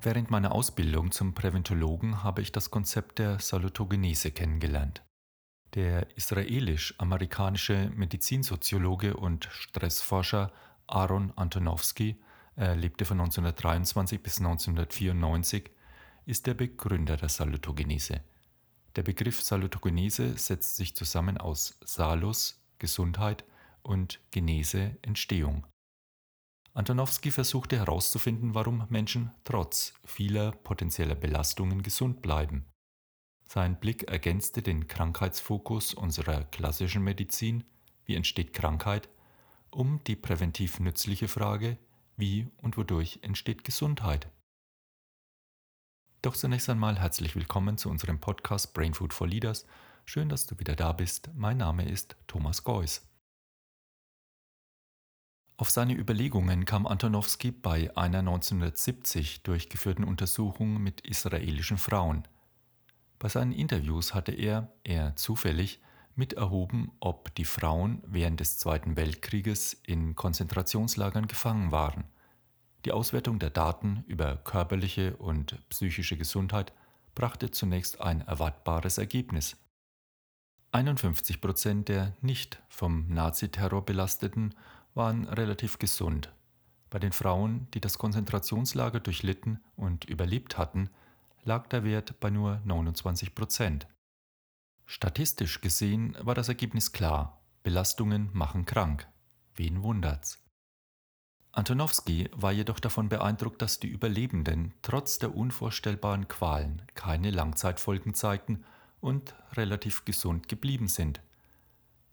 Während meiner Ausbildung zum Präventologen habe ich das Konzept der Salutogenese kennengelernt. Der israelisch-amerikanische Medizinsoziologe und Stressforscher Aaron Antonowski, er lebte von 1923 bis 1994, ist der Begründer der Salutogenese. Der Begriff Salutogenese setzt sich zusammen aus Salus Gesundheit und Genese Entstehung. Antonowski versuchte herauszufinden, warum Menschen trotz vieler potenzieller Belastungen gesund bleiben. Sein Blick ergänzte den Krankheitsfokus unserer klassischen Medizin, wie entsteht Krankheit, um die präventiv nützliche Frage, wie und wodurch entsteht Gesundheit. Doch zunächst einmal herzlich willkommen zu unserem Podcast Brain Food for Leaders. Schön, dass du wieder da bist. Mein Name ist Thomas Geuss. Auf seine Überlegungen kam Antonowski bei einer 1970 durchgeführten Untersuchung mit israelischen Frauen. Bei seinen Interviews hatte er, eher zufällig, miterhoben, ob die Frauen während des Zweiten Weltkrieges in Konzentrationslagern gefangen waren. Die Auswertung der Daten über körperliche und psychische Gesundheit brachte zunächst ein erwartbares Ergebnis. 51 Prozent der nicht vom Naziterror belasteten waren relativ gesund. Bei den Frauen, die das Konzentrationslager durchlitten und überlebt hatten, lag der Wert bei nur 29 Prozent. Statistisch gesehen war das Ergebnis klar: Belastungen machen krank. Wen wundert's? Antonowski war jedoch davon beeindruckt, dass die Überlebenden trotz der unvorstellbaren Qualen keine Langzeitfolgen zeigten und relativ gesund geblieben sind.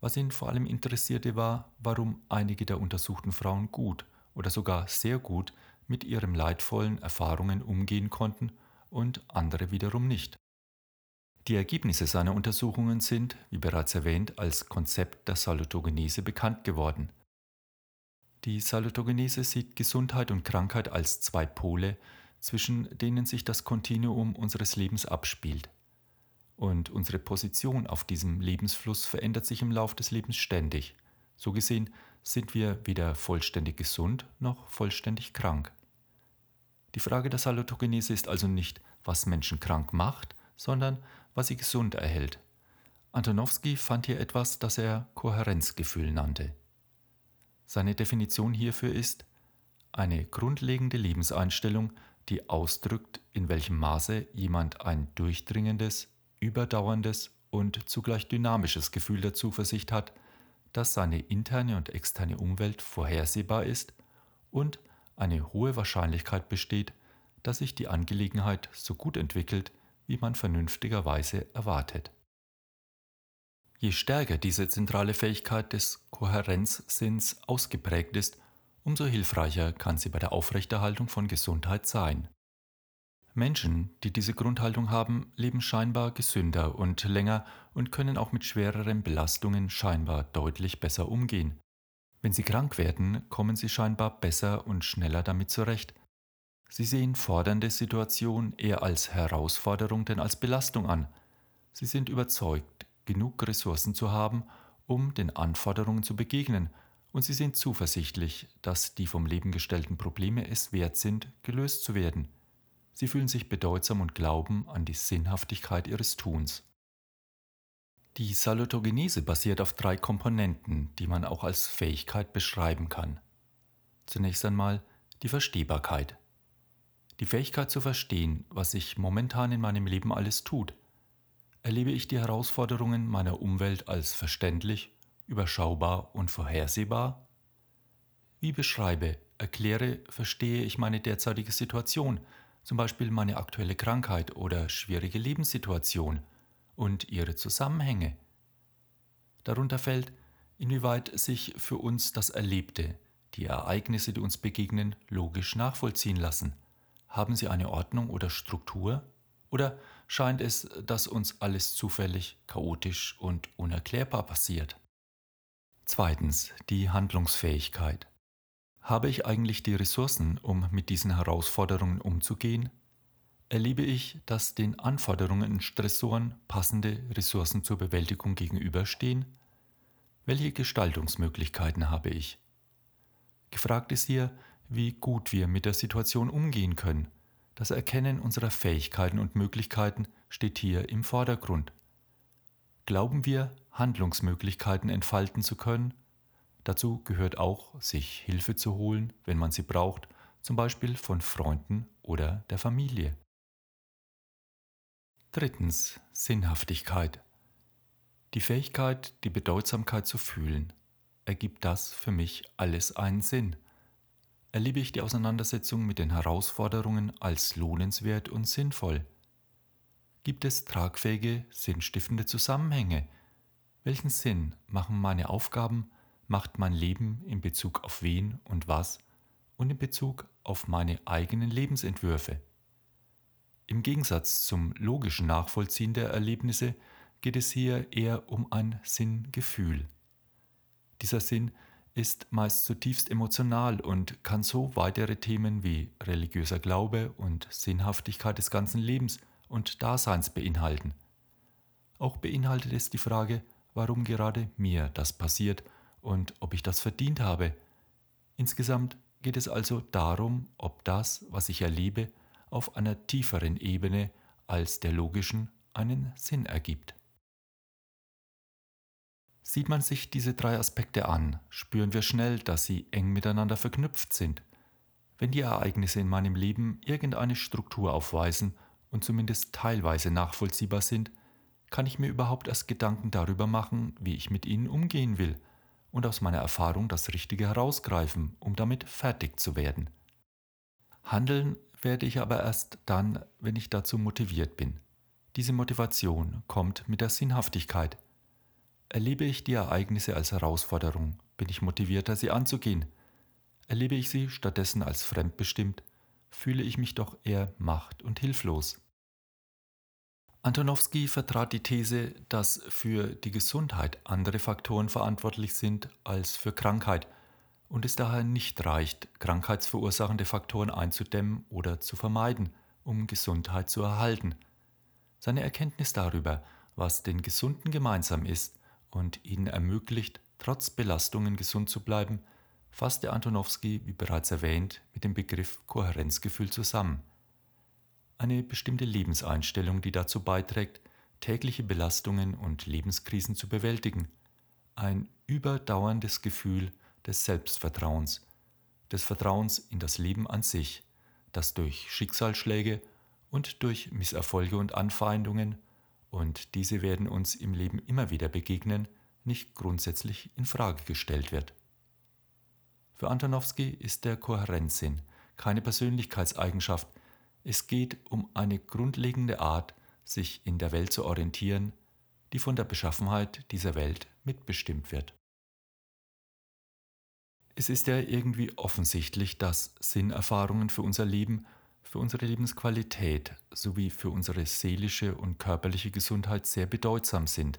Was ihn vor allem interessierte war, warum einige der untersuchten Frauen gut oder sogar sehr gut mit ihren leidvollen Erfahrungen umgehen konnten und andere wiederum nicht. Die Ergebnisse seiner Untersuchungen sind, wie bereits erwähnt, als Konzept der Salutogenese bekannt geworden. Die Salutogenese sieht Gesundheit und Krankheit als zwei Pole, zwischen denen sich das Kontinuum unseres Lebens abspielt und unsere Position auf diesem Lebensfluss verändert sich im Lauf des Lebens ständig. So gesehen sind wir weder vollständig gesund noch vollständig krank. Die Frage der Salutogenese ist also nicht, was Menschen krank macht, sondern was sie gesund erhält. Antonowski fand hier etwas, das er Kohärenzgefühl nannte. Seine Definition hierfür ist eine grundlegende Lebenseinstellung, die ausdrückt, in welchem Maße jemand ein durchdringendes, überdauerndes und zugleich dynamisches Gefühl der Zuversicht hat, dass seine interne und externe Umwelt vorhersehbar ist und eine hohe Wahrscheinlichkeit besteht, dass sich die Angelegenheit so gut entwickelt, wie man vernünftigerweise erwartet. Je stärker diese zentrale Fähigkeit des Kohärenzsinns ausgeprägt ist, umso hilfreicher kann sie bei der Aufrechterhaltung von Gesundheit sein. Menschen, die diese Grundhaltung haben, leben scheinbar gesünder und länger und können auch mit schwereren Belastungen scheinbar deutlich besser umgehen. Wenn sie krank werden, kommen sie scheinbar besser und schneller damit zurecht. Sie sehen fordernde Situationen eher als Herausforderung denn als Belastung an. Sie sind überzeugt, genug Ressourcen zu haben, um den Anforderungen zu begegnen, und sie sind zuversichtlich, dass die vom Leben gestellten Probleme es wert sind, gelöst zu werden. Sie fühlen sich bedeutsam und glauben an die Sinnhaftigkeit ihres Tuns. Die Salutogenese basiert auf drei Komponenten, die man auch als Fähigkeit beschreiben kann. Zunächst einmal die Verstehbarkeit. Die Fähigkeit zu verstehen, was sich momentan in meinem Leben alles tut. Erlebe ich die Herausforderungen meiner Umwelt als verständlich, überschaubar und vorhersehbar? Wie beschreibe, erkläre, verstehe ich meine derzeitige Situation, zum Beispiel meine aktuelle Krankheit oder schwierige Lebenssituation und ihre Zusammenhänge. Darunter fällt, inwieweit sich für uns das Erlebte, die Ereignisse, die uns begegnen, logisch nachvollziehen lassen. Haben sie eine Ordnung oder Struktur? Oder scheint es, dass uns alles zufällig, chaotisch und unerklärbar passiert? Zweitens die Handlungsfähigkeit. Habe ich eigentlich die Ressourcen, um mit diesen Herausforderungen umzugehen? Erlebe ich, dass den Anforderungen und Stressoren passende Ressourcen zur Bewältigung gegenüberstehen? Welche Gestaltungsmöglichkeiten habe ich? Gefragt ist hier, wie gut wir mit der Situation umgehen können. Das Erkennen unserer Fähigkeiten und Möglichkeiten steht hier im Vordergrund. Glauben wir, Handlungsmöglichkeiten entfalten zu können? Dazu gehört auch, sich Hilfe zu holen, wenn man sie braucht, zum Beispiel von Freunden oder der Familie. Drittens Sinnhaftigkeit. Die Fähigkeit, die Bedeutsamkeit zu fühlen. Ergibt das für mich alles einen Sinn? Erlebe ich die Auseinandersetzung mit den Herausforderungen als lohnenswert und sinnvoll? Gibt es tragfähige, sinnstiftende Zusammenhänge? Welchen Sinn machen meine Aufgaben, macht mein Leben in Bezug auf wen und was und in Bezug auf meine eigenen Lebensentwürfe? Im Gegensatz zum logischen Nachvollziehen der Erlebnisse geht es hier eher um ein Sinngefühl. Dieser Sinn ist meist zutiefst emotional und kann so weitere Themen wie religiöser Glaube und Sinnhaftigkeit des ganzen Lebens und Daseins beinhalten. Auch beinhaltet es die Frage, warum gerade mir das passiert und ob ich das verdient habe. Insgesamt geht es also darum, ob das, was ich erlebe, auf einer tieferen Ebene als der logischen einen Sinn ergibt. Sieht man sich diese drei Aspekte an, spüren wir schnell, dass sie eng miteinander verknüpft sind. Wenn die Ereignisse in meinem Leben irgendeine Struktur aufweisen und zumindest teilweise nachvollziehbar sind, kann ich mir überhaupt erst Gedanken darüber machen, wie ich mit ihnen umgehen will und aus meiner Erfahrung das Richtige herausgreifen, um damit fertig zu werden. Handeln werde ich aber erst dann, wenn ich dazu motiviert bin. Diese Motivation kommt mit der Sinnhaftigkeit. Erlebe ich die Ereignisse als Herausforderung, bin ich motivierter, sie anzugehen. Erlebe ich sie stattdessen als fremdbestimmt, fühle ich mich doch eher macht- und hilflos. Antonowski vertrat die These, dass für die Gesundheit andere Faktoren verantwortlich sind als für Krankheit – und es daher nicht reicht, krankheitsverursachende Faktoren einzudämmen oder zu vermeiden, um Gesundheit zu erhalten. Seine Erkenntnis darüber, was den Gesunden gemeinsam ist und ihnen ermöglicht, trotz Belastungen gesund zu bleiben, fasste Antonowski, wie bereits erwähnt, mit dem Begriff Kohärenzgefühl zusammen. Eine bestimmte Lebenseinstellung, die dazu beiträgt, tägliche Belastungen und Lebenskrisen zu bewältigen. Ein überdauerndes Gefühl des Selbstvertrauens, des Vertrauens in das Leben an sich, das durch Schicksalsschläge und durch Misserfolge und Anfeindungen, und diese werden uns im Leben immer wieder begegnen, nicht grundsätzlich in Frage gestellt wird. Für Antonowski ist der Kohärenzsinn keine Persönlichkeitseigenschaft, es geht um eine grundlegende Art, sich in der Welt zu orientieren, die von der Beschaffenheit dieser Welt mitbestimmt wird. Es ist ja irgendwie offensichtlich, dass Sinnerfahrungen für unser Leben, für unsere Lebensqualität sowie für unsere seelische und körperliche Gesundheit sehr bedeutsam sind.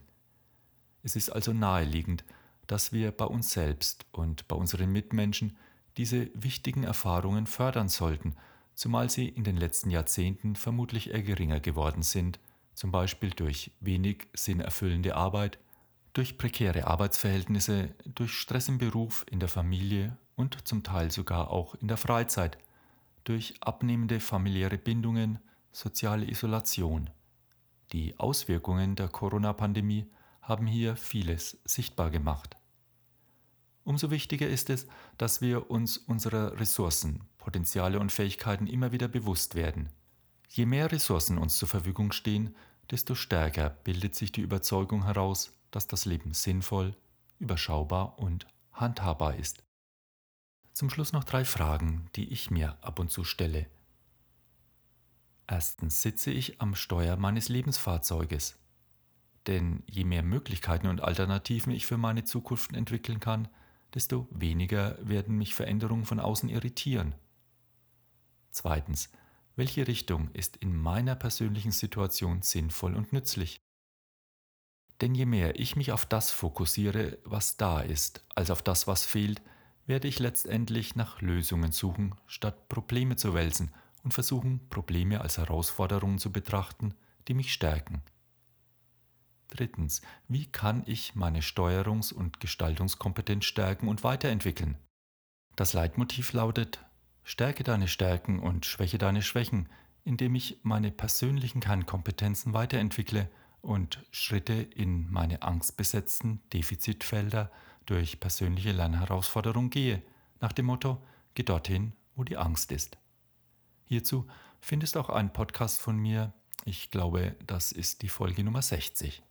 Es ist also naheliegend, dass wir bei uns selbst und bei unseren Mitmenschen diese wichtigen Erfahrungen fördern sollten, zumal sie in den letzten Jahrzehnten vermutlich eher geringer geworden sind, zum Beispiel durch wenig sinnerfüllende Arbeit, durch prekäre Arbeitsverhältnisse, durch Stress im Beruf, in der Familie und zum Teil sogar auch in der Freizeit, durch abnehmende familiäre Bindungen, soziale Isolation. Die Auswirkungen der Corona-Pandemie haben hier vieles sichtbar gemacht. Umso wichtiger ist es, dass wir uns unserer Ressourcen, Potenziale und Fähigkeiten immer wieder bewusst werden. Je mehr Ressourcen uns zur Verfügung stehen, desto stärker bildet sich die Überzeugung heraus, dass das Leben sinnvoll, überschaubar und handhabbar ist. Zum Schluss noch drei Fragen, die ich mir ab und zu stelle. Erstens sitze ich am Steuer meines Lebensfahrzeuges. Denn je mehr Möglichkeiten und Alternativen ich für meine Zukunft entwickeln kann, desto weniger werden mich Veränderungen von außen irritieren. Zweitens, welche Richtung ist in meiner persönlichen Situation sinnvoll und nützlich? Denn je mehr ich mich auf das fokussiere, was da ist, als auf das, was fehlt, werde ich letztendlich nach Lösungen suchen, statt Probleme zu wälzen und versuchen, Probleme als Herausforderungen zu betrachten, die mich stärken. Drittens, wie kann ich meine Steuerungs- und Gestaltungskompetenz stärken und weiterentwickeln? Das Leitmotiv lautet, stärke deine Stärken und schwäche deine Schwächen, indem ich meine persönlichen Kernkompetenzen weiterentwickle und Schritte in meine angstbesetzten Defizitfelder durch persönliche Lernherausforderungen gehe, nach dem Motto, geh dorthin, wo die Angst ist. Hierzu findest auch einen Podcast von mir. Ich glaube, das ist die Folge Nummer 60.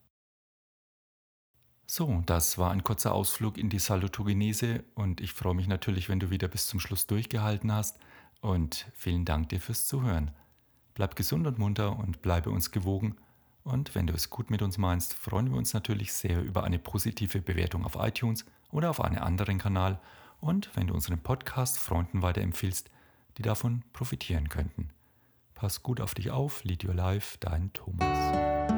So, das war ein kurzer Ausflug in die Salutogenese und ich freue mich natürlich, wenn du wieder bis zum Schluss durchgehalten hast und vielen Dank dir fürs Zuhören. Bleib gesund und munter und bleibe uns gewogen und wenn du es gut mit uns meinst, freuen wir uns natürlich sehr über eine positive Bewertung auf iTunes oder auf einem anderen Kanal und wenn du unseren Podcast Freunden weiterempfiehlst, die davon profitieren könnten. Pass gut auf dich auf, lead your life, dein Thomas.